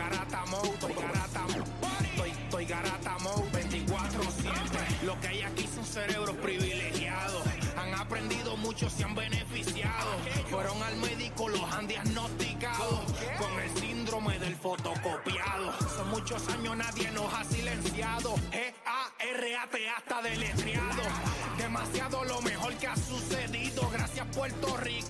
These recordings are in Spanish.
garata mode, estoy garata estoy, estoy garata mode 24-7. Lo que hay aquí son cerebros privilegiados. Han aprendido mucho, se han beneficiado. Fueron al médico, los han diagnosticado con el síndrome del fotocopiado. Son muchos años, nadie nos ha silenciado. G-A-R-A-T hasta deletreado. Demasiado lo mejor que ha sucedido. Gracias Puerto Rico,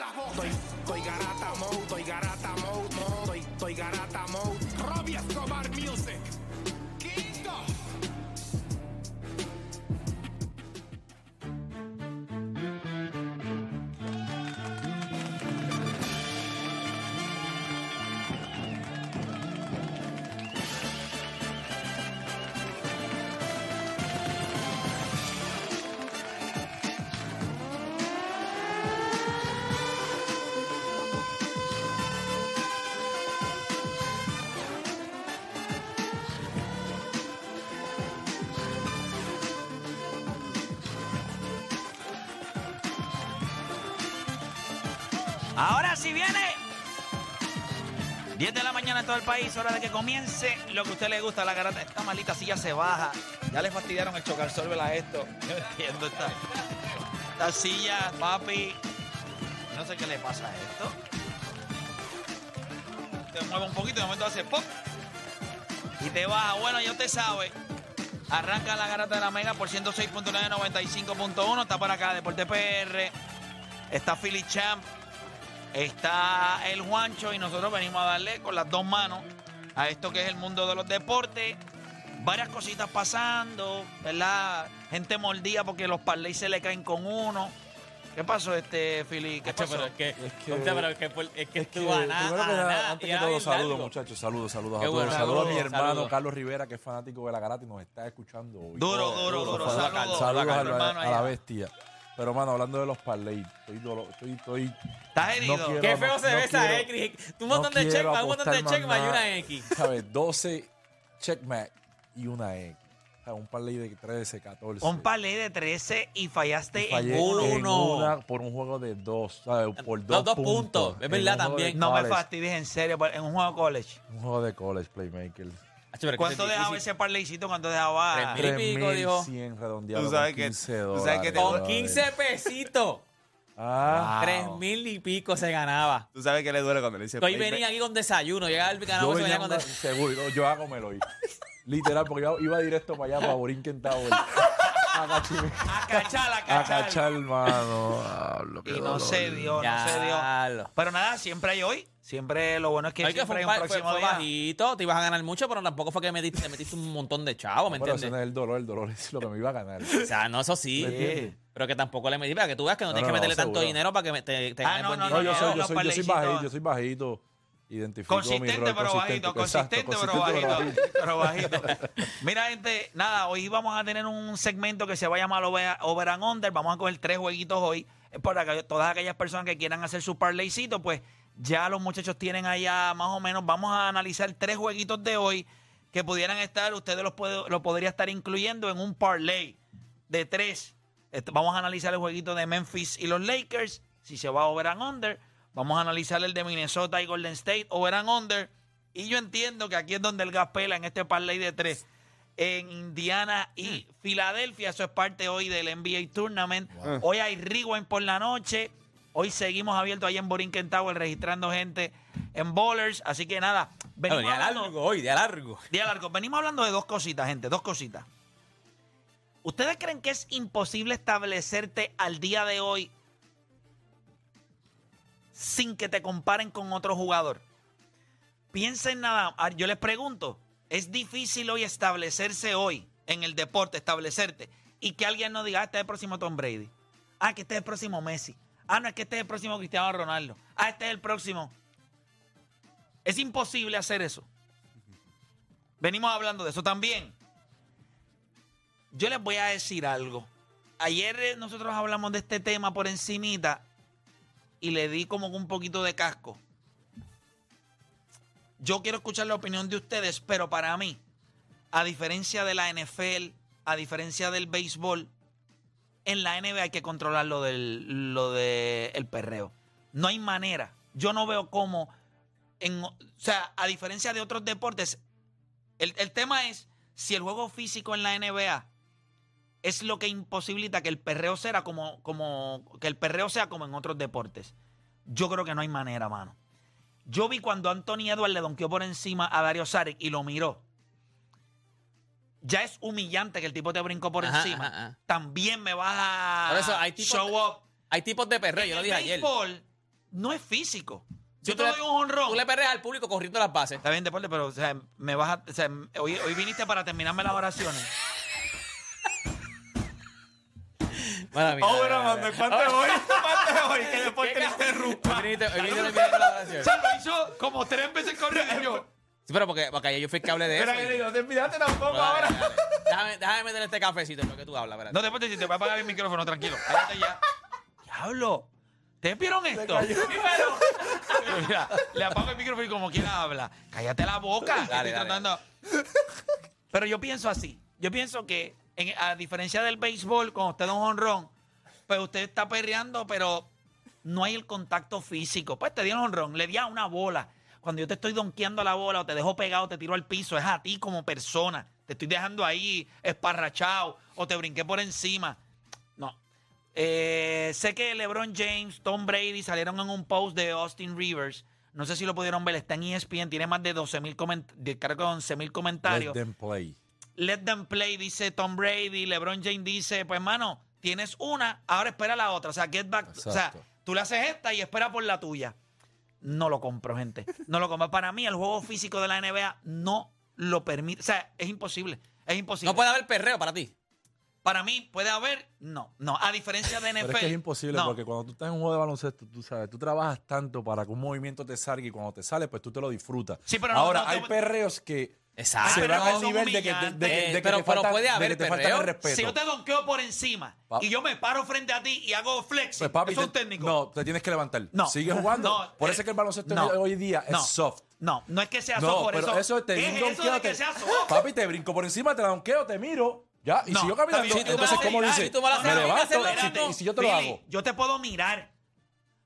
las voces. Garata mode, estoy garata mode, estoy, estoy garata mode, Robbie Escobar en todo el país, hora de que comience lo que a usted le gusta, la garata. Esta malita silla se baja. Ya le fastidiaron el chocar sorbe a esto. Yo entiendo esta, esta silla, papi. No sé qué le pasa a esto. Te mueve un poquito y de momento hace pop. Y te baja. Bueno, ya usted sabe. Arranca la garata de la Mega por 106.9, 95.1. Está por acá Deporte PR. Está Philly Champ. Está el Juancho y nosotros venimos a darle con las dos manos a esto que es el mundo de los deportes. Varias cositas pasando, ¿verdad? Gente mordida porque los parlays se le caen con uno. ¿Qué pasó, este, Philly? ¿Qué pasó? pero es que, Es que- Conte, pero es que, fue- es que Es que, estuvo a nada, primero que a nada, nada, antes que todo, saludos, muchachos. Saludos, saludos a todos. bueno, saludos a mi hermano saludos. Carlos Rivera, que es fanático de la garata y nos está escuchando hoy. Duro, duro, duro. Saludos, Saludos, saludos a, la, hermano, a la allá. bestia. Pero, mano, hablando de los parlays, estoy, dolo- estoy, estoy ¿Estás herido? No quiero- Qué feo se no ve esa quiero- X. Un montón no de check, quiero un montón de apostar check más más y una. X. ¿sabes? 12 checkmate y una X. O sea, un parlay de 13, 14. Un parlay de 13 y fallaste Y en uno. en uno. una por un juego de dos, ¿sabes? Por Dos- dos, dos puntos. Es verdad también. No me fastidies, en serio, en un juego de college. Un juego de college, Playmaker. ¿Cuánto dejaba difícil. ese parlaycito? ¿Cuánto dejaba? Tres mil. y pico, dijo. 3.100 redondeado Tú sabes con que- 15 tú sabes que te- Con brother. 15 pesitos. Ah, Tres mil y pico se ganaba. Tú sabes que le duele cuando le dice Hoy venía aquí con desayuno. Llegaba el yo ganado se venía venía con desayuno. seguro, no, yo hágomelo hoy. Literal, porque yo iba directo para allá, para Borinquen Tower. A cachar, A cachar, a a cachar. cachar, hermano. Hablo, qué Y no dolor. se dio, no se dio. Diablo. Pero nada, siempre hay hoy. Siempre lo bueno es que Ay, que siempre fue, hay un un pa- fue- próximo fue día. bajito, te ibas a ganar mucho, pero tampoco fue que metiste, te metiste un montón de chavos, ¿me Pero ese entiendes? no es el dolor, el dolor es lo que me iba a ganar. O sea, no, eso sí. ¿Me entiendes? Pero que tampoco le metí, para que tú veas que no, No, tienes no, que no, meterle tanto seguro. dinero para que me- te, te Ah, ganes no, buen no, No, dinero. yo soy, yo soy, yo soy bajito, yo soy bajito. Identifico mi Consistente, rol. pero bajito, Exacto, consistente, pero bajito, pero bajito. Mira, gente, nada, hoy vamos a tener un segmento que se va a llamar Over, and Under. Vamos a coger tres jueguitos hoy. Para que todas aquellas personas que quieran hacer su parlaycito, pues ya los muchachos tienen allá más o menos. Vamos a analizar tres jueguitos de hoy que pudieran estar, ustedes los puede, lo podría estar incluyendo en un parlay de tres. Este, Vamos a analizar el jueguito de Memphis y los Lakers, si se va over and under. Vamos a analizar el de Minnesota y Golden State, over and under. Y yo entiendo que aquí es donde el gas pela en este parlay de tres. En Indiana y Filadelfia, eso es parte hoy del NBA Tournament. Hoy hay rewind por la noche. Hoy seguimos abiertos ahí en Borinquen Tower registrando gente en Bowlers. Así que nada, Bueno, venimos día hablando- largo hoy, día largo. Día largo. Venimos hablando de dos cositas, gente, dos cositas. ¿Ustedes creen que es imposible establecerte al día de hoy sin que te comparen con otro jugador? Piensen nada, ah, yo les pregunto, es difícil hoy establecerse hoy en el deporte, establecerte, y que alguien no diga, ah, este es el próximo Tom Brady. Ah, que este es el próximo Messi. Ah, no, es que este es el próximo Cristiano Ronaldo. Ah, este es el próximo. Es imposible hacer eso. Venimos hablando de eso también. Yo les voy a decir algo. Ayer eh, nosotros hablamos de este tema por encimita y le di como un poquito de casco. Yo quiero escuchar la opinión de ustedes, pero para mí, a diferencia de la NFL, a diferencia del béisbol, en la NBA hay que controlar lo del lo de el perreo. No hay manera. Yo no veo cómo, en, o sea, a diferencia de otros deportes, el, el tema es si el juego físico en la NBA es lo que imposibilita que el perreo sea como, como que el perreo sea como en otros deportes. Yo creo que no hay manera, mano. Yo vi cuando Anthony Edwards le donkeó por encima a Dario Saric y lo miró. Ya es humillante que el tipo te brincó por Ajá, encima. ajá, ajá. También me vas a Por eso hay tipos show up. Hay tipos de perreo, yo lo el dije ayer. béisbol no es físico. Si Yo te le- doy un honrón. Tú le perreas al público corriendo las bases. Está bien, deporte, pero o sea, me vas a, o sea, hoy, hoy viniste para terminarme las oraciones. Mala mía, Oh, mía, mala mía. hoy? ¿Cuánto hoy? Que después te interrumpa. Viniste- hoy viniste a la oración. Se lo hizo como tres veces corrido. Sí, pero porque, porque ayer yo fui el que hablé de eso. Espera, y- no te olvidaste tampoco Dale, ahora. dale. Déjame, déjame meter este cafecito en lo que tú hablas, espérate. No, después te, te voy a apagar el micrófono, tranquilo. Cállate ya. Diablo. ¿Ustedes vieron esto? Pero mira, le apago el micrófono y como quiera habla. Cállate la boca. Dale, estoy dale. tratando. Pero yo pienso así. Yo pienso que, en- a diferencia del béisbol, cuando usted da un honrón, pues usted está perreando, pero no hay el contacto físico. Pues te dio un honrón, le di a una bola. Cuando yo te estoy donkeando la bola o te dejo pegado, te tiro al piso, es a ti como persona. Te estoy dejando ahí esparrachado o te brinqué por encima. No. Eh, sé que LeBron James, Tom Brady salieron en un post de Austin Rivers. No sé si lo pudieron ver, está en ESPN, tiene más de 12 mil creo que 11 mil comentarios. Let them play. Let them play, dice Tom Brady. LeBron James dice, pues hermano, tienes una, ahora espera la otra. O sea, get back. O sea, tú le haces esta y espera por la tuya. No lo compro, gente. No lo compro. Para mí, el juego físico de la NBA no lo permite. O sea, es imposible. Es imposible. No puede haber perreo para ti. Para mí, ¿puede haber? No. No. A diferencia de NFL. Pero es que es imposible no. porque cuando tú estás en un juego de baloncesto, tú sabes, tú trabajas tanto para que un movimiento te salga y cuando te sale, pues tú te lo disfrutas. Sí, pero no- Ahora, no- hay no- perreos que Exacto. se pero van no al son nivel de que, de, de- de Eh, de que pero- te pero falta- puede de haber que te falta perreo. el respeto. Si yo te donqueo por encima Pa- y yo me paro frente a ti y hago flex, Pues papi, eso es un te- técnico. no, te tienes que levantar. No. Sigue jugando. No, por eh, eso es que el baloncesto no. hoy día es No. soft. No, no es que sea No, soft por pero eso. eso, te ¿Qué es eso de que sea soft? Papi, te brinco por encima, te la donqueo, te miro. Ya, y No, sigo caminando. está bien, tú Entonces, me ¿cómo vas a dice? mirar, tú me vas a Me hacer levanto y, si yo te lo Billy, hago. Yo te puedo mirar,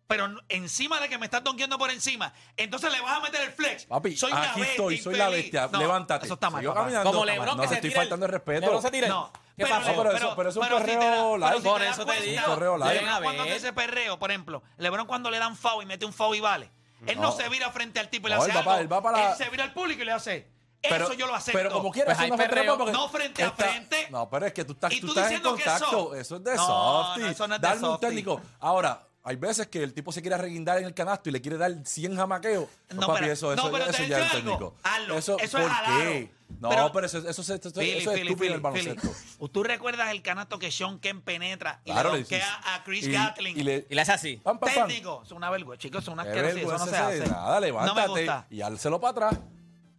pero encima de que me estás donkeando por encima, entonces le vas a meter el flex. Papi, soy una aquí bestia, estoy, soy la infeliz. bestia. No, Levántate. Eso está mal. Sigo papá. caminando. Como No, LeBron no, que te se estoy tira el- faltando el respeto. LeBron se tira el- No, ¿Qué pero, pasó? No, pero eso- pero es un da- live. Por eso te digo. Correo live. Cuando hace ese perreo, por ejemplo, LeBron cuando le dan foul y mete un foul y vale. Él no, No. se vira frente al tipo y le No, hace él va algo. pa- él va para Él se vira al público y le hace. Pero- eso yo lo acepto. Pero como quieras, Pues eso hay no fue perreo. trampa porque No frente a está- frente. No, pero es que tú estás, Y tú tú estás en diciendo que es contacto. soft. Eso es de No, softy. no, eso no es de Darle un softy. técnico. Ahora, hay veces que el tipo se quiere reguindar en el canasto y le quiere dar 100 jamaqueos. No, No, papi, pero- eso, no, eso, pero eso te ya es técnico. Hazlo. Eso, Eso es ¿por jalado. qué? No, Pero- pero, eso, eso, eso, eso, Philly, eso es Philly, estúpido en el baloncesto. Philly. ¿Tú recuerdas el canasto que Sean Kemp penetra y Claro, le dices- a Chris y- Gatling? Y le, Y le hace así. Técnico. Es una vergüenza, chicos. Es una asquerosidad. Eso no se hace. Nada, levántate No me gusta. y álcelo para atrás.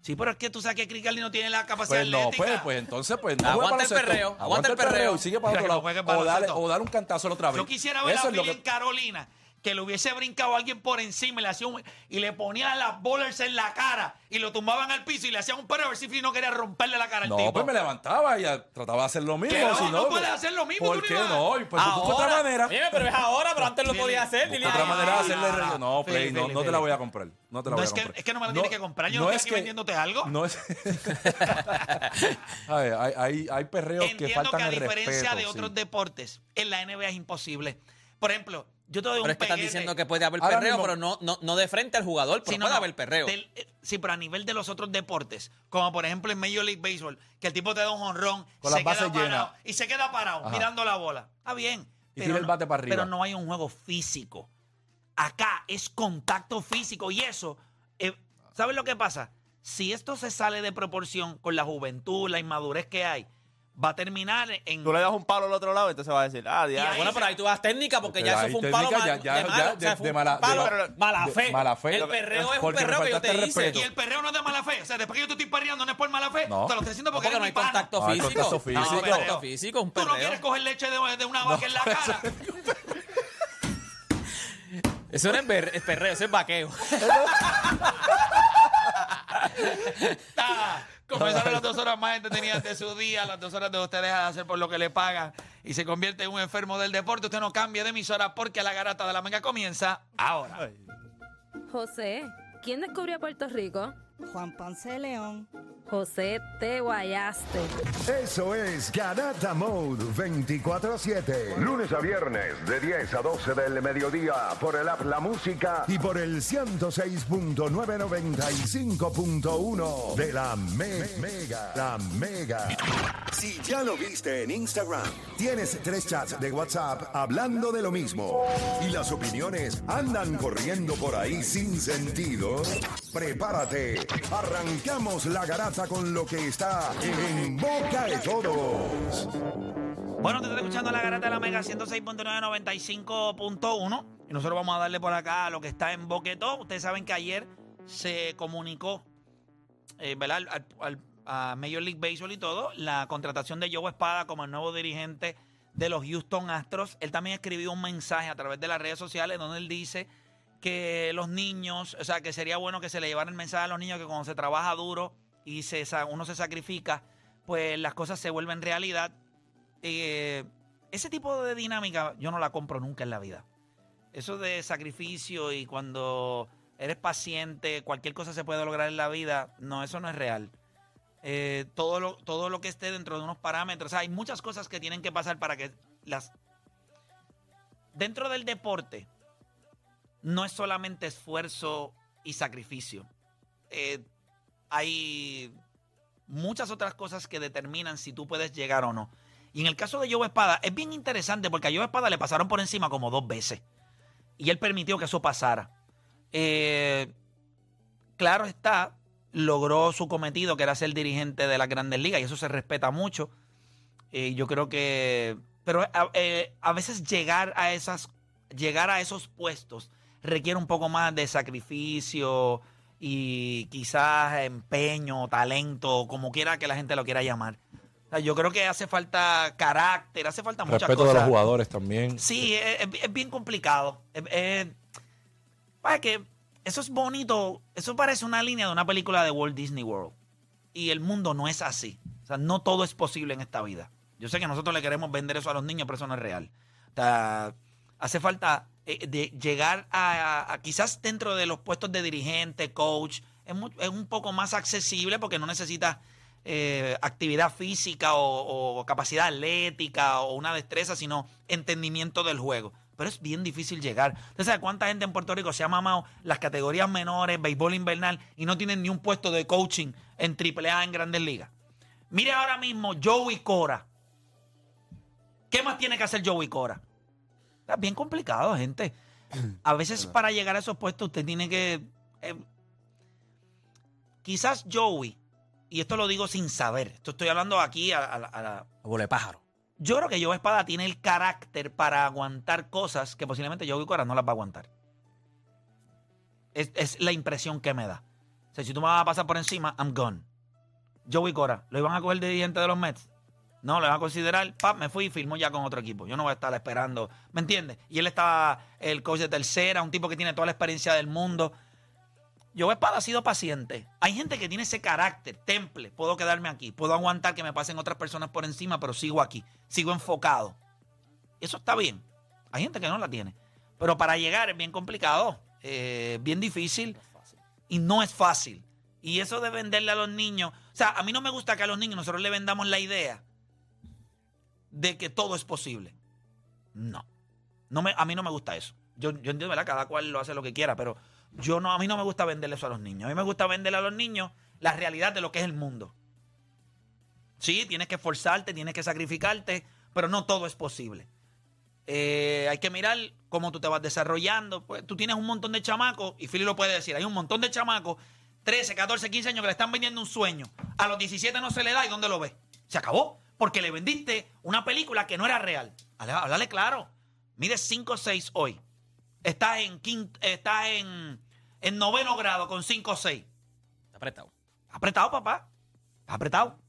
Sí, pero es que tú sabes que Gatling no tiene la capacidad Pues no, atlética. pues, pues entonces, pues no Aguanta el perreo, aguanta el perreo. y sigue para Mira otro que no lado. juegue O baloncesto. o dale un cantazo la otra vez. Yo quisiera ver Eso a es lo Philly que- en Carolina que le hubiese brincado a alguien por encima y le hacía un- y le ponían las bowlers en la cara y lo tumbaban al piso y le hacían un perro a ver si no quería romperle la cara al No, tipo. pues me levantaba y ya trataba de hacer lo mismo. No, si no no, puedes hacer lo mismo, ¿Por tú qué no? Y pues busca otra Ahora. manera. Oye, pero es ahora, pero antes lo Philly, podía hacer. Dile otra manera de hacerle ah, re- No, Play, no, no te la voy a comprar. No te la No, voy es a que- comprar. es que no me la tienes que comprar, yo no estoy aquí vendiéndote algo. No es. A ver, hay, hay, hay perreos que Entiendo faltan que a diferencia de sí. otros deportes, en la NBA es imposible. Por ejemplo, yo te doy un es que están peguete. diciendo que puede haber Ahora perreo, mismo- pero no, no, no de frente al jugador, pero Sí, no, puede no. haber perreo. Del- eh, sí, pero a nivel de los otros deportes, como por ejemplo en Major League Baseball, que el tipo te da un honrón, Con se las bases queda parado llenas. y se queda parado Ajá. mirando la bola. Está bien. Y pero tira el no- bate para arriba. Pero no hay un juego físico. Acá es contacto físico y eso, eh, ¿sabes lo que pasa? Si esto se sale de proporción con la juventud, la inmadurez que hay, va a terminar en... Tú le das un palo al otro lado, entonces va a decir, ah, ahí- diablo. Bueno, pero ahí tú das técnica porque ya eso fue un palo ya- ya- de ya mala- fe. mala fe. El perreo es un perreo que yo te hice. Y el perreo no es de mala fe. O sea, después que yo te estoy perreando no es por mala fe. No. Te lo estoy diciendo No, porque, no hay contacto No hay físico. contacto No, físico. hay contacto físico, un Tú no quieres coger leche de, una vaca en la cara. Eso no es perreo, eso es vaqueo. Comenzaron las dos horas más entretenidas de su día, las dos horas de usted deja de hacer por lo que le pagan y se convierte en un enfermo del deporte. Usted no cambia de emisora porque la garata de la mega comienza ahora. José, ¿quién descubrió Puerto Rico? Juan Ponce de León. José, te guayaste. Eso es Garata Mode 24-7. Lunes a viernes de 10 a 12 del mediodía por el app La Música y por el 106.995.1 de la Me- Mega. La Mega. Si ya lo viste en Instagram, tienes tres chats de WhatsApp hablando de lo mismo y las opiniones andan corriendo por ahí sin sentido, prepárate. Arrancamos la garata con lo que está en boca de todos. Bueno, te está escuchando la garata de la mega 106.995.1 y nosotros vamos a darle por acá a lo que está en Boquetó. Ustedes saben que ayer se comunicó, eh, ¿verdad? Al- a Major League Baseball y todo, la contratación de Joe Espada como el nuevo dirigente de los Houston Astros. Él también escribió un mensaje a través de las redes sociales donde él dice que los niños, o sea, que sería bueno que se le llevara el mensaje a los niños que cuando se trabaja duro y se, uno se sacrifica, pues las cosas se vuelven realidad. Eh, ese tipo de dinámica yo no la compro nunca en la vida. Eso de sacrificio y cuando eres paciente, cualquier cosa se puede lograr en la vida, no, eso no es real. Eh, todo, lo, todo lo que esté dentro de unos parámetros, o sea, hay muchas cosas que tienen que pasar para que las... Dentro del deporte, no es solamente esfuerzo y sacrificio. Eh, hay muchas otras cosas que determinan si tú puedes llegar o no. Y en el caso de Joe Espada, es bien interesante porque a Joe Espada le pasaron por encima como dos veces. Y él permitió que eso pasara. Eh, claro está, logró su cometido, que era ser dirigente de las grandes ligas, y eso se respeta mucho. Eh, yo creo que. Pero a, eh, a veces llegar a esas. Llegar a esos puestos requiere un poco más de sacrificio y quizás empeño, talento, como quiera que la gente lo quiera llamar. O sea, yo creo que hace falta carácter, hace falta muchas Respeto de cosas. los jugadores también. Sí, es, es- es bien complicado. Es- vaya que eso es bonito. Eso parece una línea de una película de Walt Disney World. Y el mundo no es así. O sea, no todo es posible en esta vida. Yo sé que nosotros le queremos vender eso a los niños, pero eso no es real. O sea, hace falta eh, de llegar a, quizás dentro de los puestos de dirigente, coach, es, es un poco más accesible porque no necesitas eh, actividad física o, o capacidad atlética o una destreza, sino entendimiento del juego. Pero es bien difícil llegar. ¿Usted sabe cuánta gente en Puerto Rico se ha mamado las categorías menores, béisbol invernal, y no tienen ni un puesto de coaching en AAA en grandes ligas? Mire ahora mismo Joey Cora. ¿Qué más tiene que hacer Joey Cora? Es bien complicado, gente. A veces para llegar a esos puestos usted tiene que... eh, quizás Joey, y esto lo digo sin saber, esto estoy hablando aquí a, a la- a la, pájaro. yo creo que Joe Espada tiene el carácter para aguantar cosas que posiblemente Joey Cora no las va a aguantar. Es, es la impresión que me da. O sea, si tú me vas a pasar por encima, I'm gone. Joey Cora, ¿lo iban a coger de dirigente de los Mets? No, lo iban a considerar. Pap, me fui y firmó ya con otro equipo. Yo no voy a estar esperando. ¿Me entiendes? Y él estaba el coach de tercera, un tipo que tiene toda la experiencia del mundo. Joe Espada ha sido paciente. Hay gente que tiene ese carácter, temple. Puedo quedarme aquí, puedo aguantar que me pasen otras personas por encima, pero sigo aquí, sigo enfocado. Eso está bien. Hay gente que no la tiene. Pero para llegar es bien complicado, eh, bien difícil y no es fácil. Y eso de venderle a los niños, o sea, a mí no me gusta que a los niños nosotros le vendamos la idea de que todo es posible. No. no me, a mí no me gusta eso. Yo, yo entiendo, ¿verdad? Cada cual lo hace lo que quiera, pero yo no, a mí no me gusta venderle eso a los niños. A mí me gusta venderle a los niños la realidad de lo que es el mundo. Sí, tienes que esforzarte, tienes que sacrificarte, pero no todo es posible. Eh, hay que mirar cómo tú te vas desarrollando. Pues, tú tienes un montón de chamacos, y Philly lo puede decir, hay un montón de chamacos 13, 14, 15 años que le están vendiendo un sueño. A los 17 no se le da y ¿dónde lo ve? Se acabó. Porque le vendiste una película que no era real. Háblale claro. Mide 5 6 hoy. Estás en, quin- estás en, en noveno grado con 5 6. Está apretado. Apretado, papá. Está apretado.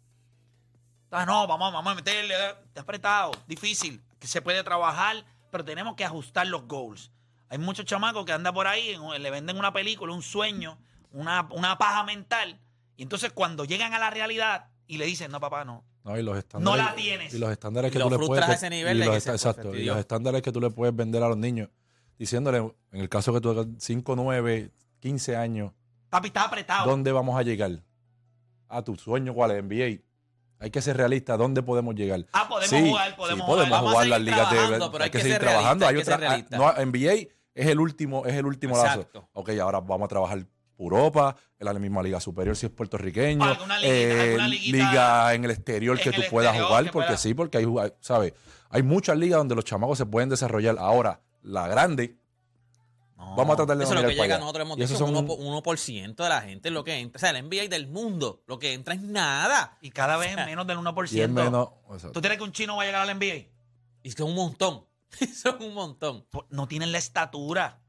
Ah, no, vamos, vamos a meterle. Está apretado. Difícil. Que se puede trabajar, pero tenemos que ajustar los goals. Hay muchos chamacos que andan por ahí, le venden una película, un sueño, una, una paja mental. Y entonces cuando llegan a la realidad y le dicen, no, papá, no. No, y los estándares, No la tienes. Y los estándares Y que lo tú le frustras puedes. a ese nivel y de los que esta- se- pues, exacto. Y los estándares que tú le puedes vender a los niños, diciéndole, en el caso que tú hagas 5, 9, 15 años, Papi, está apretado. ¿dónde vamos a llegar? A tu sueño, ¿cuál es? NBA. Hay que ser realista, ¿dónde podemos llegar? Ah, podemos Sí, jugar, podemos sí, podemos jugar. Vamos a jugar las ligas de pero hay, hay que que seguir realista, trabajando. hay otra, ah, no, NBA es el último, es el último lazo. Exacto. Ok, ahora vamos a trabajar Europa, en la misma liga superior si es puertorriqueño, Alguna liguita, alguna liguita liga en el exterior en que tú puedas jugar, que porque pueda- sí, porque hay, hay- ¿sabes? Hay muchas ligas donde los chamacos se pueden desarrollar. Ahora, la grande, No. vamos a tratar de Eso no es lo que llega, allá. nosotros hemos Y dicho, son- un 1%, 1% de la gente es lo que entra. O sea, el NBA del mundo, lo que entra es nada. Y cada vez es menos del 1%. y es menos. ¿Tú crees que un chino va a llegar al NBA? Y son un montón. son un montón. Por- no tienen la estatura.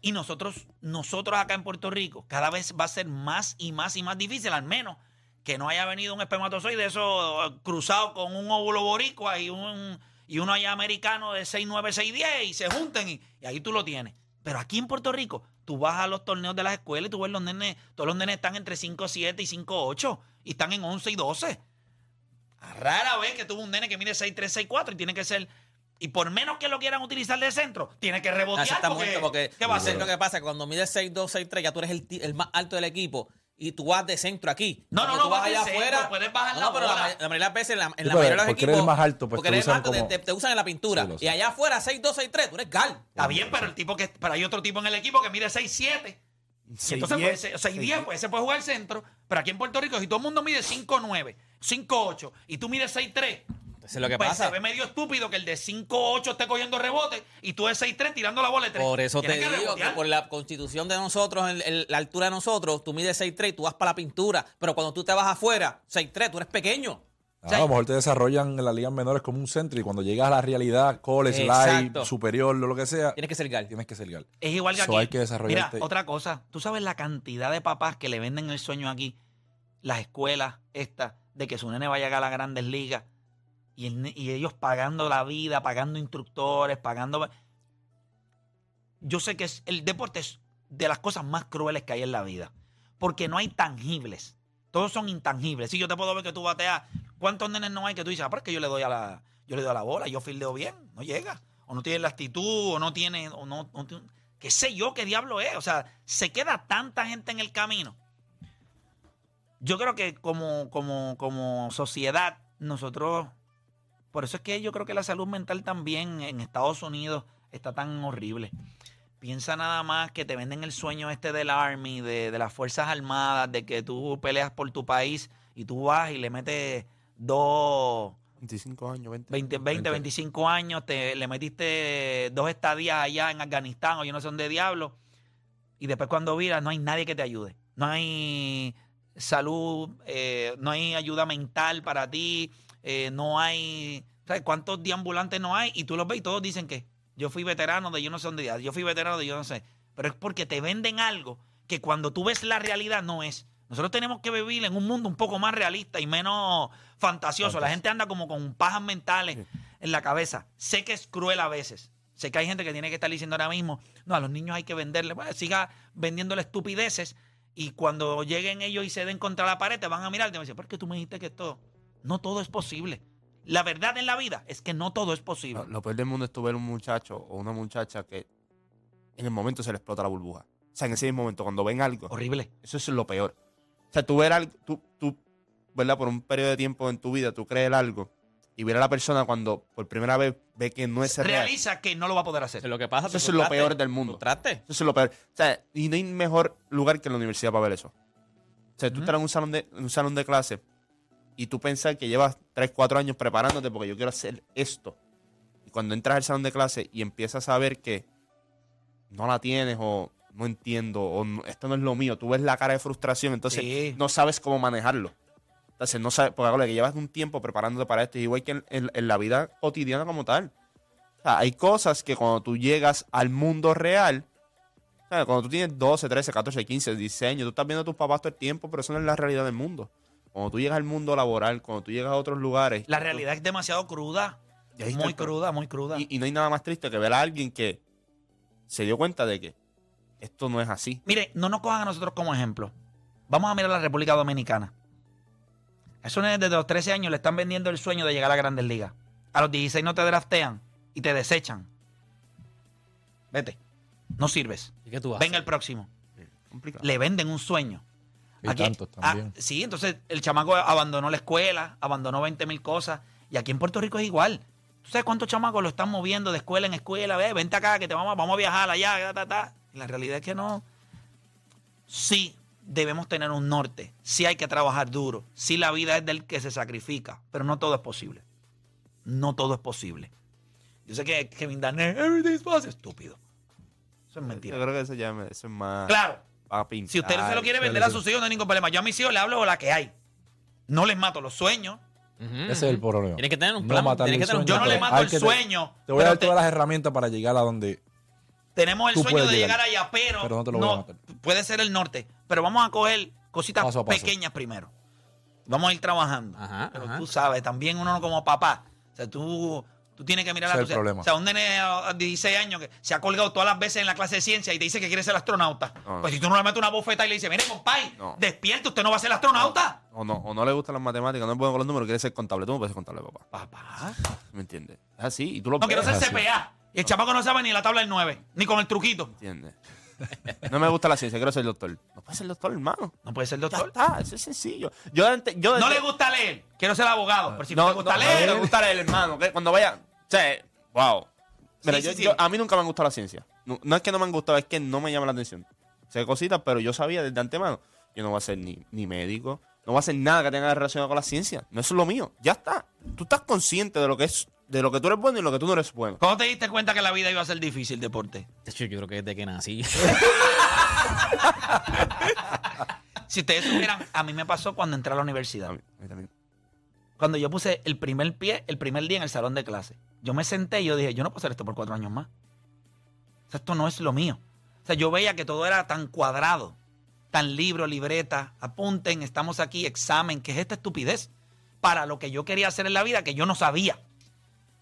Y nosotros, nosotros acá en Puerto Rico, cada vez va a ser más y más y más difícil, al menos que no haya venido un espermatozoide eso eh, cruzado con un óvulo boricua y un y uno allá americano de 6'9, 6'10 y se junten y, y ahí tú lo tienes. Pero aquí en Puerto Rico, tú vas a los torneos de las escuelas y tú ves los nenes, todos los nenes están entre 5'7 y 5'8 y están en 11 y 12. Rara vez que tuvo un nene que mide 6'3, 6'4 y tiene que ser... Y por menos que lo quieran utilizar de centro, tiene que rebotear. eso está porque, muerto porque ¿Qué va a hacer? lo que pasa cuando mides 6'2, 6'3, ya tú eres el, el más alto del equipo y tú vas de centro aquí. No, no, Cuando no, vas allá centro, afuera. puedes bajar no, la no, pero la, bola. ma- la mayoría de las veces en la, en Sí, la mayoría de los porque equipos. eres más alto, pues porque te eres usan más alto, te, como- te- te usan en la pintura. Sí, y allá afuera, 6'2, 6'3, tú eres gal. Está bien, pero el tipo que. Pero hay otro tipo en el equipo que mide 6'7. Y entonces, pues, 6'10, pues ese puede jugar centro. Pero aquí en Puerto Rico, si todo el mundo mide 5'9, 5'8 y tú mides 6'3. Eso es lo que pues pasa. se ve medio estúpido que el de 5'8 esté cogiendo rebote y tú de 6'3 tirando la bola de 3. Por eso te que digo que rebotear. por la constitución de nosotros, el- el- la altura de nosotros, tú mides 6'3 y tú vas para la pintura. Pero cuando tú te vas afuera, 6'3, tú eres pequeño. Ah, a lo mejor te desarrollan en las ligas menores como un centro y cuando llegas a la realidad, college, live, superior, lo que sea, Tienes que ser gal. tienes que ser gal. Es igual que So, aquí. hay que desarrollarte. Mira, otra cosa. Tú sabes la cantidad de papás que le venden el sueño aquí, las escuelas estas, de que su nene vaya a llegar a las grandes ligas y, ellos pagando la vida, pagando instructores, pagando. Yo sé que el deporte es de las cosas más crueles que hay en la vida, porque no hay tangibles. Todos son intangibles. Si yo te puedo ver que tú bateas, ¿cuántos nenes no hay que tú dices, ah, pero que yo le doy a la, yo le doy a la bola, yo fildeo bien, no llega, o no tiene la actitud, o no tiene, o no, qué sé yo qué diablo es. O sea, se queda tanta gente en el camino. Yo creo que como, como, como sociedad, nosotros, por eso es que yo creo que la salud mental también en Estados Unidos está tan horrible. Piensa nada más que te venden el sueño este del Army, de, de las Fuerzas Armadas, de que tú peleas por tu país y tú vas y le metes dos, 25 años, 20. 20, 20 25 años, te, le metiste dos estadías allá en Afganistán o yo no sé dónde diablo, y después cuando viras no hay nadie que te ayude. No hay salud, eh, no hay ayuda mental para ti, eh, no hay... ¿Sabes cuántos deambulantes no hay? Y tú los ves y todos dicen que yo fui veterano de yo no sé dónde, yo fui veterano de yo no sé. Pero es porque te venden algo que cuando tú ves la realidad no es. Nosotros tenemos que vivir en un mundo un poco más realista y menos fantasioso. La gente anda como con pajas mentales en la cabeza. Sé que es cruel a veces. Sé que hay gente que tiene que estar diciendo ahora mismo, no, a los niños hay que venderle, bueno, siga vendiéndole estupideces y cuando lleguen ellos y se den contra la pared te van a mirar y te van a decir, ¿por qué tú me dijiste que esto? No todo es posible. La verdad en la vida es que no todo es posible. Lo, lo peor del mundo es tu ver un muchacho o una muchacha que en el momento se le explota la burbuja. O sea, en ese mismo momento, cuando ven algo, Horrible. eso es lo peor. O sea, tú ver algo, tú, tú, ¿verdad? Por un periodo de tiempo en tu vida, tú crees algo y ver a la persona cuando por primera vez ve que no es real. Realiza que no lo va a poder hacer. Eso es lo que pasa. Eso es lo peor del mundo. Eso es lo peor. O sea, y no hay mejor lugar que la universidad para ver eso. O sea, tú estás en un salón de, en un salón de clase y tú pensas que llevas 3, 4 años preparándote porque yo quiero hacer esto. Y cuando entras al salón de clase y empiezas a ver que no la tienes o no entiendo, o no- esto no es lo mío. Tú ves la cara de frustración, entonces Sí. no sabes cómo manejarlo. Entonces no sabes, porque que llevas un tiempo preparándote para esto, igual que en, en- en la vida cotidiana como tal. O sea, hay cosas que cuando tú llegas al mundo real, o sea, cuando tú tienes 12, 13, 14, 15, 16 años, tú estás viendo a tus papás todo el tiempo, pero eso no es la realidad del mundo. Cuando tú llegas al mundo laboral, cuando tú llegas a otros lugares. La realidad es demasiado cruda. Está Muy cruda, muy cruda. Y, y no hay nada más triste que ver a alguien que se dio cuenta de que esto no es así. Mire, no nos cojan a nosotros como ejemplo. Vamos a mirar la República Dominicana. A esos nenes desde los 13 años le están vendiendo el sueño de llegar a las grandes ligas. A los 16 no te draftean y te desechan. Vete. No sirves. ¿Y qué tú haces? Venga el próximo. Complicado. Le venden un sueño. Y Aquí- tantos ah, también. sí, entonces el chamaco abandonó la escuela, abandonó 20 mil cosas. Y aquí en Puerto Rico es igual. ¿Tú sabes cuántos chamacos lo están moviendo de escuela en escuela? Ve, vente acá que te vamos, vamos a viajar allá. Ta, ta, la realidad es que no. Sí, debemos tener un norte. Sí hay que trabajar duro. Sí la vida es del que se sacrifica. Pero no todo es posible. No todo es posible. Yo sé que Kevin Garnett, everything is possible. Estúpido. Eso es Yo mentira. creo que eso ya me- eso es más Claro. Para pintar. Si usted no se lo quiere vender a sus hijos, no hay ningún problema. Yo a mis hijos le hablo de la que hay. No les mato los sueños. Ese es el problema. Tienes que tener un No plan. matarle tienes que tener un Yo no le plan. mato Hay el te- sueño. Te voy a dar te- todas las herramientas para llegar a donde. tenemos el sueño de llegar. llegar allá, pero, Pero no te lo voy a matar. puede ser el norte. Pero vamos a coger cositas Paso a paso. pequeñas primero. Vamos a ir trabajando. Ajá, pero ajá. tú sabes, también uno como papá, o sea, tú, tú tienes que mirar Ese a es. O sea, un nene a 16 años que se ha colgado todas las veces en la clase de ciencia y te dice que quiere ser astronauta. No. Pues si tú no le metes una bofeta y le dices, mire, compay, No. despierta, usted no va a ser astronauta. O no, o no le gustan las matemáticas, no es bueno con los números, quiere ser contable. Tú no puedes ser contable, papá. Papá. ¿Me entiendes? Es así. Y tú lo No quiero ser. CPA. Y el chamaco no sabe ni la tabla del 9, ni con el truquito. ¿Entiendes? No me gusta la ciencia, quiero ser doctor. No puedes ser doctor, hermano. No puede ser Ya doctor. está, eso es sencillo. Yo, ante- yo No le gusta leer. Quiero ser abogado. Pero si no, te gusta no, leer. no me gusta leer, hermano. que Cuando vaya. O sea, wow. Mira, Sí, yo- sí, sí. yo- a mí nunca me han gustado la ciencia. No, no es que no me han gustado, es que no me llama la atención. Sé cositas, pero yo sabía desde antemano. Yo no voy a ser ni, ni médico, no voy a hacer nada que tenga relacionado con la ciencia. No eso es lo mío. Ya está. Tú estás consciente de lo que es, de lo que tú eres bueno y lo que tú no eres bueno. ¿Cómo te diste cuenta que la vida iba a ser difícil, deporte? De hecho, yo creo que desde que nací. Si ustedes supieran, a mí me pasó cuando entré a la A universidad. mí- a mí también. Cuando yo puse el primer pie, el primer día en el salón de clase. Yo me senté y yo dije, yo no puedo hacer esto por cuatro años más. O sea, esto no es lo mío. O sea, yo veía que todo era tan cuadrado, tan libro, libreta, apunten, estamos aquí, examen, ¿qué es esta estupidez? Para lo que yo quería hacer en la vida que yo no sabía.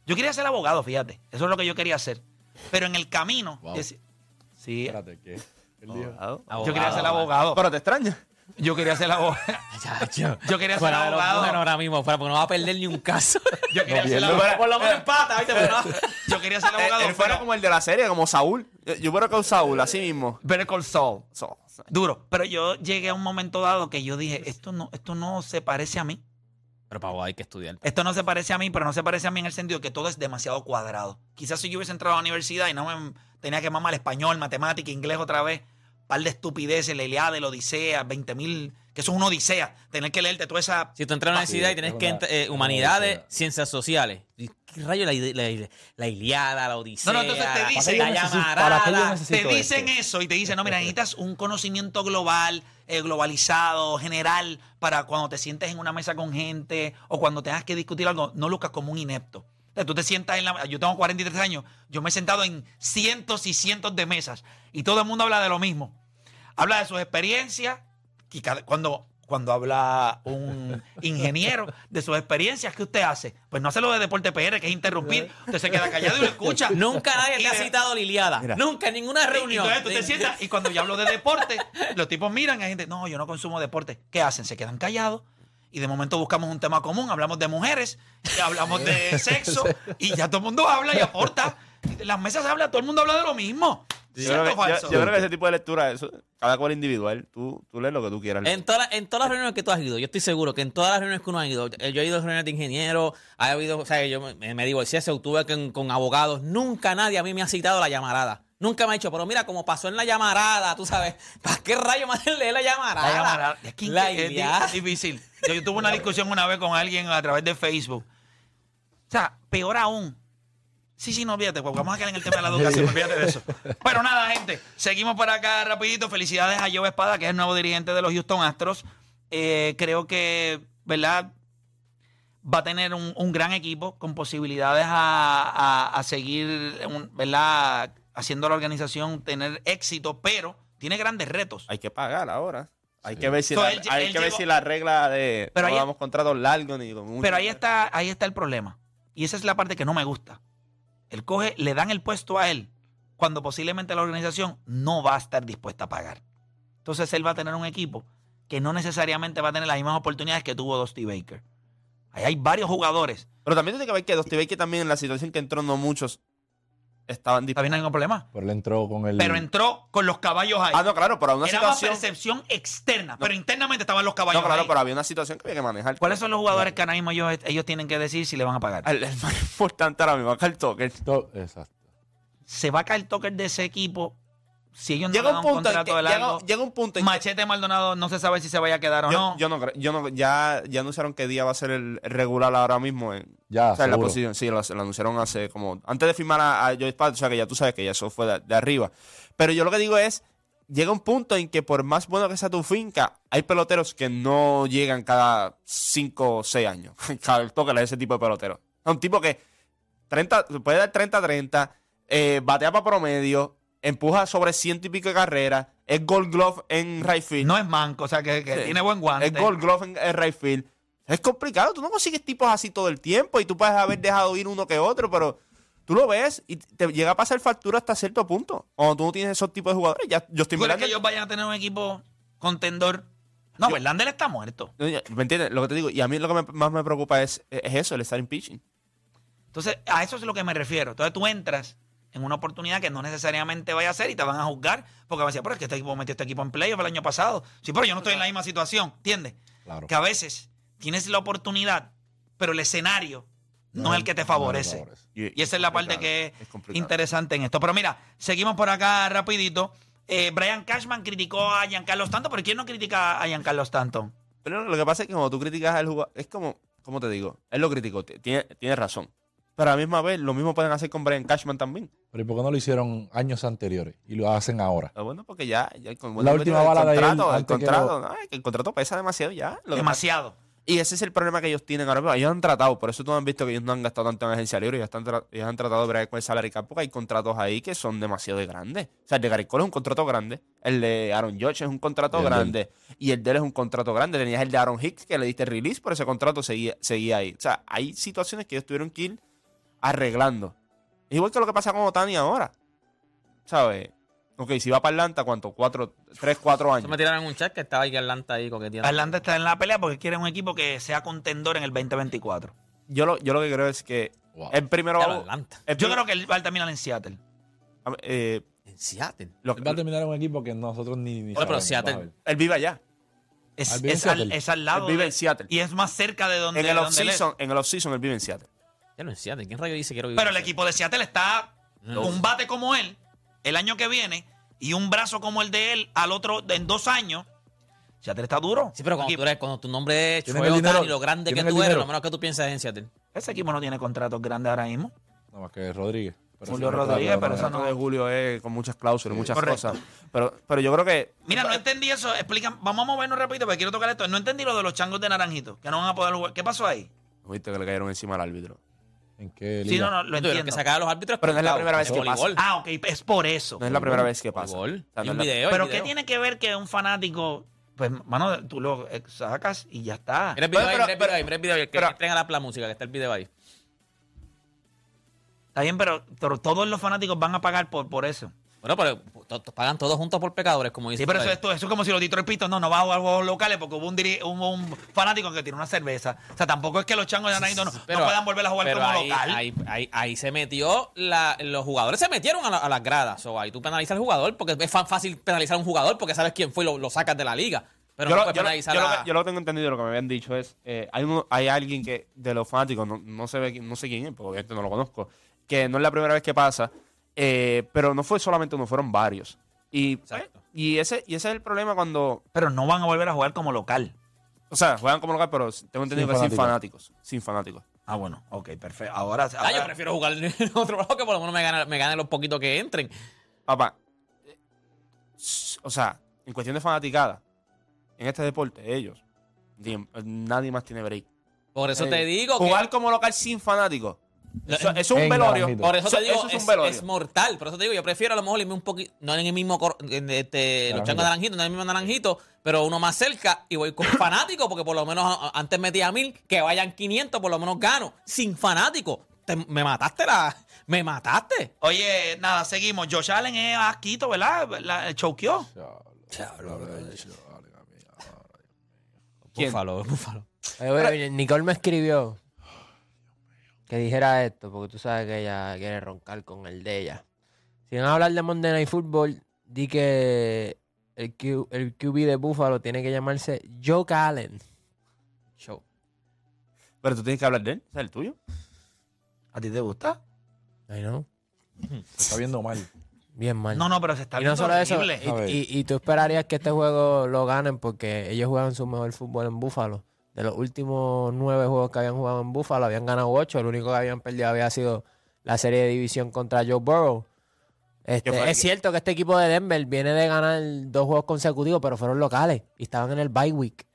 Yo quería ser abogado, fíjate. Eso es lo que yo quería hacer. Pero en el camino... Wow. sí, Espérate, ¿qué? Dijo- Abogado. yo quería ser abogado. Pero te extraña. Yo quería ser abogado. Chacho. Yo quería ser abogado. números ahora mismo, fuera, porque no va a perder ni un caso. Yo quería ser pierde. abogado. Por lo menos empata, ¿viste? Pero no. Yo quería ser Él, abogado. él fuera pero- como el de la serie, como Saúl. Yo, yo fuera con Saúl, así mismo. Better Call Saul. Duro. Pero yo llegué a un momento dado que yo dije, esto no, esto no se parece a mí. Pero para hay que estudiar. Esto no se parece a mí, pero no se parece a mí en el sentido que todo es demasiado cuadrado. Quizás si yo hubiese entrado a la universidad y no me tenía que mamar español, matemática, inglés otra vez, par de estupideces, la Iliada, la Odisea, 20 mil, que eso es una odisea. Tener que leerte toda esa... Si tú entras a la universidad y tienes es que una- eh, humanidades, ciencias sociales. ¿Y ¿Qué rayo la, la, la Iliada, la Odisea? No, no, entonces te la- dicen- la ¿Para qué yo necesito- llamarada? para qué yo Te dicen esto? eso y te dicen, no, mira, necesitas un conocimiento global, eh, globalizado, general, para cuando te sientes en una mesa con gente o cuando tengas que discutir algo, no luzcas como un inepto. O sea, tú te sientas en la... Yo tengo 43 años, yo me he sentado en cientos y cientos de mesas y todo el mundo habla de lo mismo. Habla de sus experiencias y cada- cuando, cuando habla un ingeniero de sus experiencias, ¿qué usted hace? Pues no hace lo de Deporte PR, que es interrumpir. Usted se queda callado y lo escucha. Nunca nadie Y te ha citado la Iliada. Mira. Nunca, en ninguna y reunión. entonces tú te sientas y cuando yo hablo de deporte, los tipos miran y hay gente, no, yo no consumo deporte. ¿Qué hacen? Se quedan callados y de momento buscamos un tema común, hablamos de mujeres, y hablamos de sexo y ya todo el mundo habla y aporta. Y Las mesas habla, todo el mundo habla de lo mismo. Yo ¿Cierto creo, o que, yo- falso? yo creo que ese tipo de lectura, eso, cada cual individual. Tú, tú lees lo que tú quieras. leer. En, todas las- en todas las reuniones que tú has ido, yo estoy seguro que en todas las reuniones que uno ha ido, eh, yo he ido a reuniones de ingenieros, ha habido, o sea, yo me, me divorcié, se tuve con, con abogados, nunca nadie a mí me ha citado la llamarada. Nunca me ha dicho, pero mira, como pasó en la llamarada, tú sabes, ¿para qué rayo más leer la llamarada? La llamarada. Es que La es, difícil. Yo, yo tuve una discusión una vez con alguien a través de Facebook. O sea, peor aún, Sí, sí, no, olvídate, vamos a quedar en el tema de la educación, olvídate de eso. Pero nada, gente, seguimos por acá rapidito. Felicidades a Joe Espada, que es el nuevo dirigente de los Houston Astros. Eh, creo que, ¿verdad? Va a tener un, un gran equipo con posibilidades a, a- a seguir, un- ¿verdad? Haciendo la organización tener éxito, pero tiene grandes retos. Hay que pagar ahora. Hay que ver si So, la, él- hay él que ver llegó- si la regla de Pero no ahí- damos contratos largos ni con un- Pero ahí está, ahí está el problema. Y esa es la parte que no me gusta. Él coge, le dan el puesto a él cuando posiblemente la organización no va a estar dispuesta a pagar. Entonces él va a tener un equipo que no necesariamente va a tener las mismas oportunidades que tuvo Dusty Baker. Ahí hay varios jugadores. Pero también tiene que ver que Dusty Baker también en la situación que entró no muchos estaban hay ningún problema. Pero él entró con el. Pero entró con los caballos ahí. Ah, no, claro, pero una Era situación. una percepción externa, pero internamente estaban los caballos No, claro, ahí. pero había una situación que había que manejar. ¿Cuáles son los jugadores que ahora mismo ellos, ellos tienen que decir si le van a pagar? El, el más importante ahora mismo, Carl Tucker. To- Exacto. Se va a caer Tucker de ese equipo si ellos no Llega un un punto que, de largo. llega, llega un punto en que- Machete Maldonado no se sabe si se vaya a quedar o yo, no. yo no creo, yo no, ya, ya anunciaron que día va a ser el regular ahora mismo en, Ya, o sea, en la posición. Sí, lo, lo anunciaron hace como antes de firmar a, a Joe o sea que ya tú sabes que ya eso fue de, de arriba. Pero yo lo que digo es, llega un punto en que por más bueno que sea tu finca, hay peloteros que no llegan cada 5 o 6 años. Cada toque es ese tipo de pelotero. Es un tipo que 30, puede dar 30-30, eh, batea para promedio, empuja sobre ciento y pico de carreras, es gold glove en right field. No es manco, o sea, que, que Sí. tiene buen guante. Es Gold Glove en, en right field. Es complicado. Tú no consigues tipos así todo el tiempo y tú puedes haber dejado ir uno que otro, pero tú lo ves y te llega a pasar factura hasta cierto punto. Cuando tú no tienes esos tipos de jugadores, ya yo estoy ¿Tú crees mirando. que ellos vayan a tener un equipo contendor? No, Verlander está muerto. ¿Me entiendes? Lo que te digo. Y a mí lo que me- más me preocupa es, es eso, el estar en pitching. Entonces, a eso es lo que me refiero. Entonces, tú entras en una oportunidad que no necesariamente vaya a ser y te van a juzgar porque van a decir, pero es que este equipo metió este equipo en playoff el año pasado. Sí, pero yo no estoy en la misma situación, ¿entiendes? Claro. Que a veces tienes la oportunidad, pero el escenario no es el que te favorece. Y esa es la parte que es interesante en esto. Pero mira, seguimos por acá rapidito. Eh, Brian Cashman criticó a Giancarlo Stanton, pero ¿quién no critica a Giancarlo Stanton? Pero lo que pasa es que cuando tú criticas al jugador, es como, ¿cómo te digo? Él lo criticó, tiene, tiene razón. Pero a la misma vez, lo mismo pueden hacer con Brian Cashman también. Pero ¿y por qué no lo hicieron años anteriores y lo hacen ahora? Pero bueno, porque ya, ya con La última bala de él contrato, el que contrato, lo- no, el contrato pesa demasiado ya. Lo Demasiado. Y ese es el problema que ellos tienen ahora mismo. Ellos han tratado, por eso tú han visto que ellos no han gastado tanto en agencia libre. Ellos, están ellos han tratado de bregar con el salary cap porque hay contratos ahí que son demasiado grandes. O sea, el de Gary Cole es un contrato grande. El de Aaron Judge es un contrato grande. Y el de él es un contrato grande. Tenías el de Aaron Hicks que le diste release, por ese contrato seguía, seguía ahí. O sea, hay situaciones que ellos tuvieron que ir arreglando. Es igual que lo que pasa con Otani ahora. ¿Sabes? Ok, si va para Atlanta, ¿cuánto? Cuatro, tres, cuatro años. me tiraron un chat que estaba ahí Atlanta ahí coqueteando. Atlanta está en la pelea porque quiere un equipo que sea contendor en el 2024. Yo lo, yo lo que creo es que Wow. el primero va- Atlanta. el Yo creo que él va a terminar en Seattle. eh, En Seattle. lo- Él va a terminar en un equipo que nosotros ni. ni Oye, pero sabemos, Seattle- él vive allá. Es, vive es al, es al lado. Él vive de- en Seattle. Y es más cerca de donde, En el él off-season, en el off-season él vive en Seattle. Ya no en Seattle. ¿Quién rayo dice quiero vivir? Pero el en equipo de Seattle está No. con un bate como él el año que viene y un brazo como el de él al otro en dos años. Seattle está duro. Sí, pero cuando, Equipo- tú eres, cuando tu nombre es Tienen dinero, Ohtani, lo grande que tienen tú eres, dinero. lo menos que tú piensas es en Seattle. Ese equipo no tiene contratos grandes ahora mismo. No más que Rodríguez. Pero Julio no Rodríguez, pero no, eso El no- de Julio es con muchas cláusulas, muchas Correcto. cosas. Pero, pero yo creo que. Mira, no entendí eso. Explican, vamos a movernos rápido porque quiero tocar esto. No entendí lo de los changos de naranjito, que no van a poder jugar. ¿Qué pasó ahí? Viste que le cayeron encima al árbitro. ¿En qué Sí, liga? no, no, lo entiendo. que sacar a los árbitros. Pero no es la primera vez que pasa. Ah, ok, es por eso. No es la primera vez que pasa. O sea, no un es la- video. hay Pero video. ¿qué tiene que ver que un fanático, pues, mano, tú lo eh, sacas y ya está? Mira el video Pero- ahí, pero- mira el video ahí, mira el video ahí. Que pero- entren a la, la música, que está el video ahí. Está bien, pero, pero todos los fanáticos van a pagar por, por eso. Bueno, pero to- to- pagan todos juntos por pecadores, como dice. Sí, pero por eso, esto, eso es como si los Detroit Pistons no, no va a jugar juegos locales porque hubo un, diri- hubo un fanático que tiró una cerveza. O sea, tampoco es que los changos de Naranjito no, no puedan volver a jugar pero como ahí, local. Ahí, ahí- ahí se metió, la- los jugadores se metieron a, la- a las gradas. O ahí tú penalizas al jugador, porque es fácil penalizar a un jugador porque sabes quién fue y lo, lo sacas de la liga. Pero yo, no lo, puedes yo lo- penalizar yo lo a- que, yo lo que tengo entendido, lo que me habían dicho es, eh, hay, uno- hay alguien que de los fanáticos, no, no, se ve, quién- no sé quién es, porque obviamente no lo conozco, que no es la primera vez que pasa, eh, pero no fue solamente uno, fueron varios. Y, Exacto. y, ese, y ese es el problema cuando, Pero no van a volver a jugar como local. o sea, juegan como local, pero tengo entendido Sin que sin fanáticos. sin fanáticos. Ah, bueno, ok, perfecto. Ahora, Ah, yo prefiero jugar en otro lado que por lo menos me gane, me gane los poquitos que entren. Papá, eh, o sea, en cuestión de fanaticada, en este deporte, ellos, di- nadie más tiene break. Por eso Eh, te digo que. Jugar como local sin fanáticos. Eso, eso es un velorio. Naranjito. Por eso te digo, eso es es, un velorio. es mortal. Por eso te digo, yo prefiero a lo mejor irme un poquito, no en el mismo, en este, los Naranjito. changos naranjitos, no en el mismo naranjito, pero uno más cerca y voy con fanáticos, porque por lo menos antes metía mil, que vayan 500, por lo menos gano. Sin fanáticos. Te- me mataste la. Me mataste. Oye, nada, seguimos. Josh Allen es asquito, ¿verdad? La, choqueó. ¿Quién? Búfalo, búfalo. Oye, Nicole me escribió que dijera esto, porque tú sabes que ella quiere roncar con el de ella. Si van a hablar de Monday Night Football, di que el, Q- el QB de Buffalo tiene que llamarse Joe Allen. Show. Pero tú tienes que hablar de él. ¿Es el tuyo? ¿A ti te gusta? Ay, no. Se está viendo mal. Bien mal. No, no, pero se está y no viendo solo eso, horrible. y, y- y tú esperarías que este juego lo ganen porque ellos juegan su mejor fútbol en Buffalo. De los últimos nueve juegos que habían jugado en Buffalo, habían ganado ocho. El único que habían perdido había sido la serie de división contra Joe Burrow. Este, Que es cierto que este equipo de Denver viene de ganar dos juegos consecutivos, pero fueron locales y estaban en el bye week.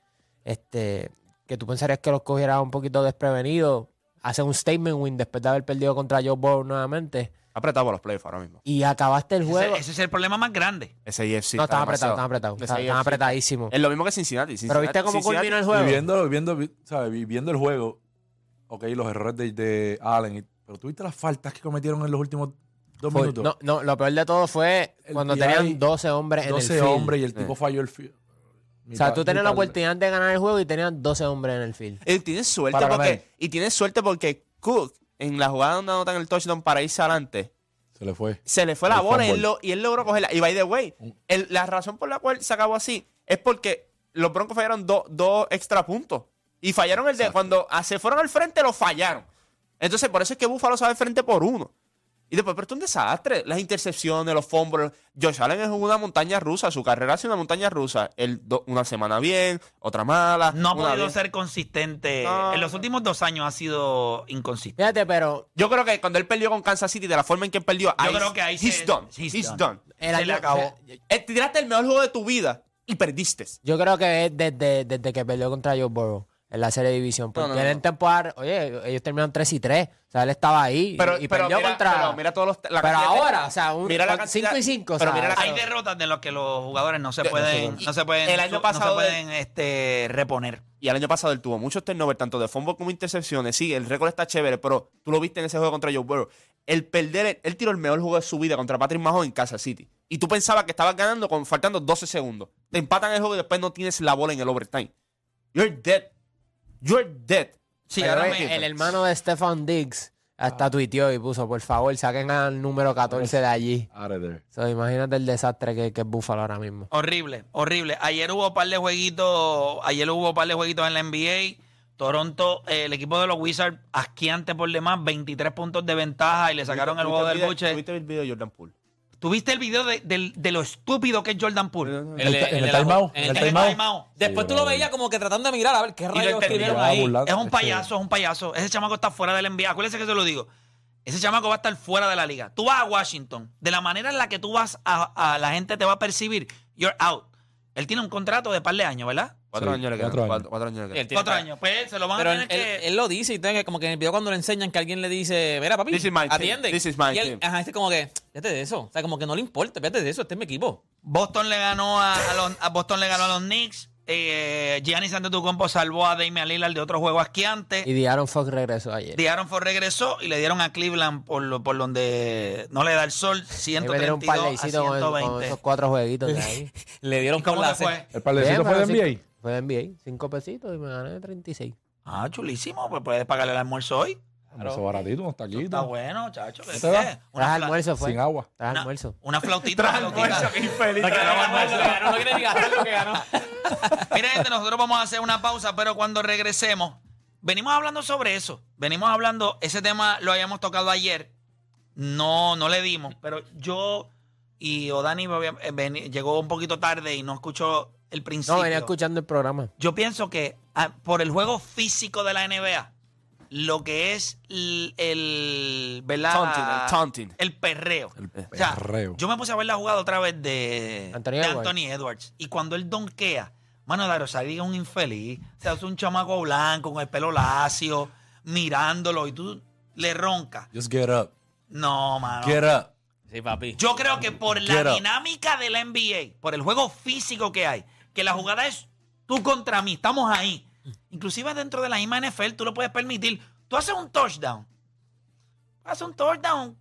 Este, que tú pensarías que los cogiera un poquito desprevenidos. Hacen un statement win después de haber perdido contra Joe Burrow nuevamente. Apretado por los playoffs ahora mismo. Y acabaste el juego. ese es el problema más grande. Ese IFC. no, está estaban apretados, estaban apretados. IFC apretadísimos. Es lo mismo que Cincinnati. Pero viste Cincinnati- cómo Cincinnati- culminó el juego. viendo, viendo, vi- ¿sabes? Vi- viendo el juego, ok, los errores de, de Allen, y- pero tú viste las faltas que cometieron en los últimos dos Fue- minutos. no, no, lo peor de todo fue El cuando tenían 12 hombres en 12 el field. hombres y el tipo Eh. falló el field. O sea, tú tenías la oportunidad de ganar el juego y tenían 12 hombres en el field. Y tienes suerte Para porque. ganar. Y tienes suerte porque Cook, en la jugada donde anotan el touchdown para irse adelante, Se le fue. se le fue la El bola y él, lo- y él logró cogerla. Y by the way, el- la razón por la cual se acabó así es porque los Broncos fallaron do- dos extra puntos. Y fallaron el de cuando ah, se fueron al frente, lo fallaron. Entonces, por eso es que Buffalo al frente por uno. Y después, pero esto es un desastre. Las intercepciones, los fumbles. Josh Allen es una montaña rusa. Su carrera ha sido una montaña rusa. Él, do- una semana bien, otra mala. No ha podido bien. ser consistente. No. En los últimos dos años ha sido inconsistente. Fíjate, pero Yo creo que cuando él perdió con Kansas City, de la forma en que él perdió, Yo creo que ahí he's se- done. he's He's, done. done. el Se le acabó. Eh, tiraste el mejor juego de tu vida y perdiste. yo creo que es desde, desde que perdió contra Joe Burrow en la serie de división. Porque no, él no. en temporada, oye, ellos terminaron 3 y 3. O sea, él estaba ahí Pero, y pero perdió mira, contra... pero mira todos los. la pero de- ahora, o sea, un, mira la con cantidad- 5 y 5. pero mira la Hay cantidad- derrotas de las que los jugadores no se De- pueden, no se pueden, El año no se pasado de- pueden este, reponer. Y el año pasado él tuvo muchos turnovers, tanto de fumble como intercepciones. Sí, el récord está chévere, pero tú lo viste en ese juego contra Joe Burrow. El perder, él tiró el mejor juego de su vida contra Patrick Mahomes en Kansas City. Y tú pensabas que estabas ganando con faltando 12 segundos. Te empatan el juego y después no tienes la bola en el overtime. You're dead. You're dead. Sí, Pero ahora el, me- el hermano de Stefan Diggs hasta tuiteó y puso, por favor, saquen al número 14 de allí. Out of there. So, imagínate el desastre que, que es Buffalo ahora mismo. Horrible, horrible. Ayer hubo un par de jueguitos, ayer hubo un par de jueguitos en la NBA. Toronto, eh, el equipo de los Wizards, asquiante por demás, 23 puntos de ventaja y le sacaron el ¿Tuviste juego del buche. ¿Tuviste el video de Jordan Poole? ¿Tuviste el video de, de lo estúpido que es Jordan Poole? En el- en el el el En el timeout. timeout. Después tú lo veías como que tratando de mirar a ver qué rayos escribieron ahí. Es un payaso, es un payaso. Ese chamaco está fuera del NBA. Acuérdense que se lo digo. Ese chamaco va a estar fuera de la liga. Tú vas a Washington. De la manera en la que tú vas a, a la gente te va a percibir, you're out. Él tiene un contrato de par de años, ¿verdad? Cuatro Sí, años le quedan. cuatro años. Cuatro, cuatro años le quedan. tiene- Cuatro años. Pues se lo van Pero a él, tener él- que... él lo dice y entonces como que en el video cuando le enseñan que alguien le dice, mira papi, This is my team. atiende. This is my y él, team. ajá, este como que, fíjate de eso. O sea, como que no le importa, fíjate de eso, este es mi equipo. Boston le ganó a, a los, a Boston le ganó a los Knicks. Eh, Giannis Antetokounmpo salvó a Damian Lillard de otro juego asquiante. Y Diaron Fox regresó ayer. Diaron Ford regresó y le dieron a Cleveland por, lo- por donde no le da el sol, me dieron un 132 a parlecito con, con 120. esos cuatro jueguitos de ahí. Le dieron ¿Y cómo la te fue? El parlecito Bien, fue de pero NBA. Fue de NBA. Cinco pesitos y me gané 36. Ah, chulísimo, pues puedes pagarle el almuerzo hoy. Eso baratito, unos Está taquitos. bueno, chacho. ¿qué sé? Tras almuerzo fue. Sin agua. Tras almuerzo. una flautita. una flautita. infeliz. No quiere ni gastar lo que ganó. Mira, gente, nosotros vamos a hacer una pausa, pero cuando regresemos, venimos hablando sobre eso. Venimos hablando, ese tema lo habíamos tocado ayer. No, no le dimos, pero yo y Odani eh, llegó un poquito tarde y no escuchó el principio. No, venía escuchando el programa. Yo pienso que ah, por el juego físico de la NBA, lo que es el, el ¿verdad? Taunting, el taunting. El perreo. El O sea, perreo. yo me puse a ver la jugada otra vez de Anthony de Edwards. Anthony Edwards. Y cuando él donkea, mano, Darosari es un infeliz. O sea, es un chamaco blanco con el pelo lacio, mirándolo y tú le roncas. Just get up. No, mano. Get up. Sí, papi. Yo creo que por Get la up. dinámica de la NBA, por el juego físico que hay, que la jugada es tú contra mí, estamos ahí. Inclusive dentro de la misma NFL tú lo puedes permitir. Tú haces un touchdown. Haces un touchdown.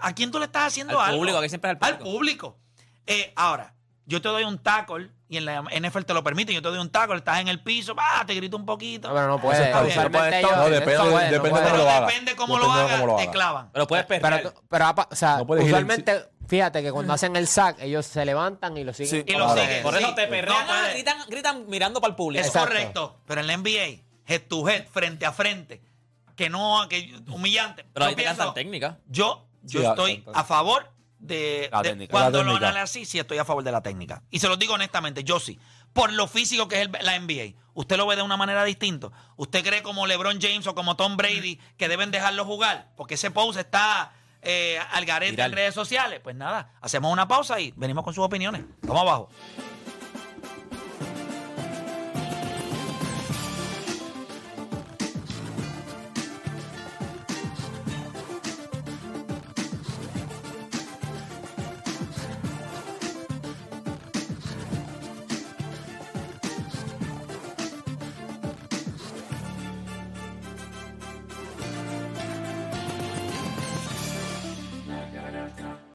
¿A quién tú le estás haciendo Al algo? público, que siempre es al Al público. público. Eh, ahora, yo te doy un tackle y en la NFL te lo permite. Yo te doy un tackle, estás en el piso, ah, te grito un poquito. No, pero no Eso puede. está bien. Usualmente No puede- ellos- no, depende- eso puede, no depende puede. cómo Pero lo haga. depende cómo lo Depende de hagas, cómo te clavan. Pero puedes perder. Pero, pero, o sea, No puedes usualmente, fíjate que cuando hacen el sack, ellos se levantan y lo siguen. Sí. Y lo siguen. Por eso sí. te perrean, No puede. gritan, gritan mirando para el público. Es Exacto. correcto. Pero en la NBA, head to head, frente a frente, que no, que humillante. Pero Yo ahí te cantan técnica. Yo, yo Sí, estoy a favor de, La de- técnica. cuando La lo técnica. así, sí estoy a favor de la técnica. Y se lo digo honestamente, yo sí. Por lo físico que es el- la NBA. Usted lo ve de una manera distinta. ¿Usted cree como LeBron James o como Tom Brady que deben dejarlo jugar? Porque ese pose está eh, al garete Viral. en redes sociales. Pues nada, hacemos una pausa y venimos con sus opiniones. Vamos abajo.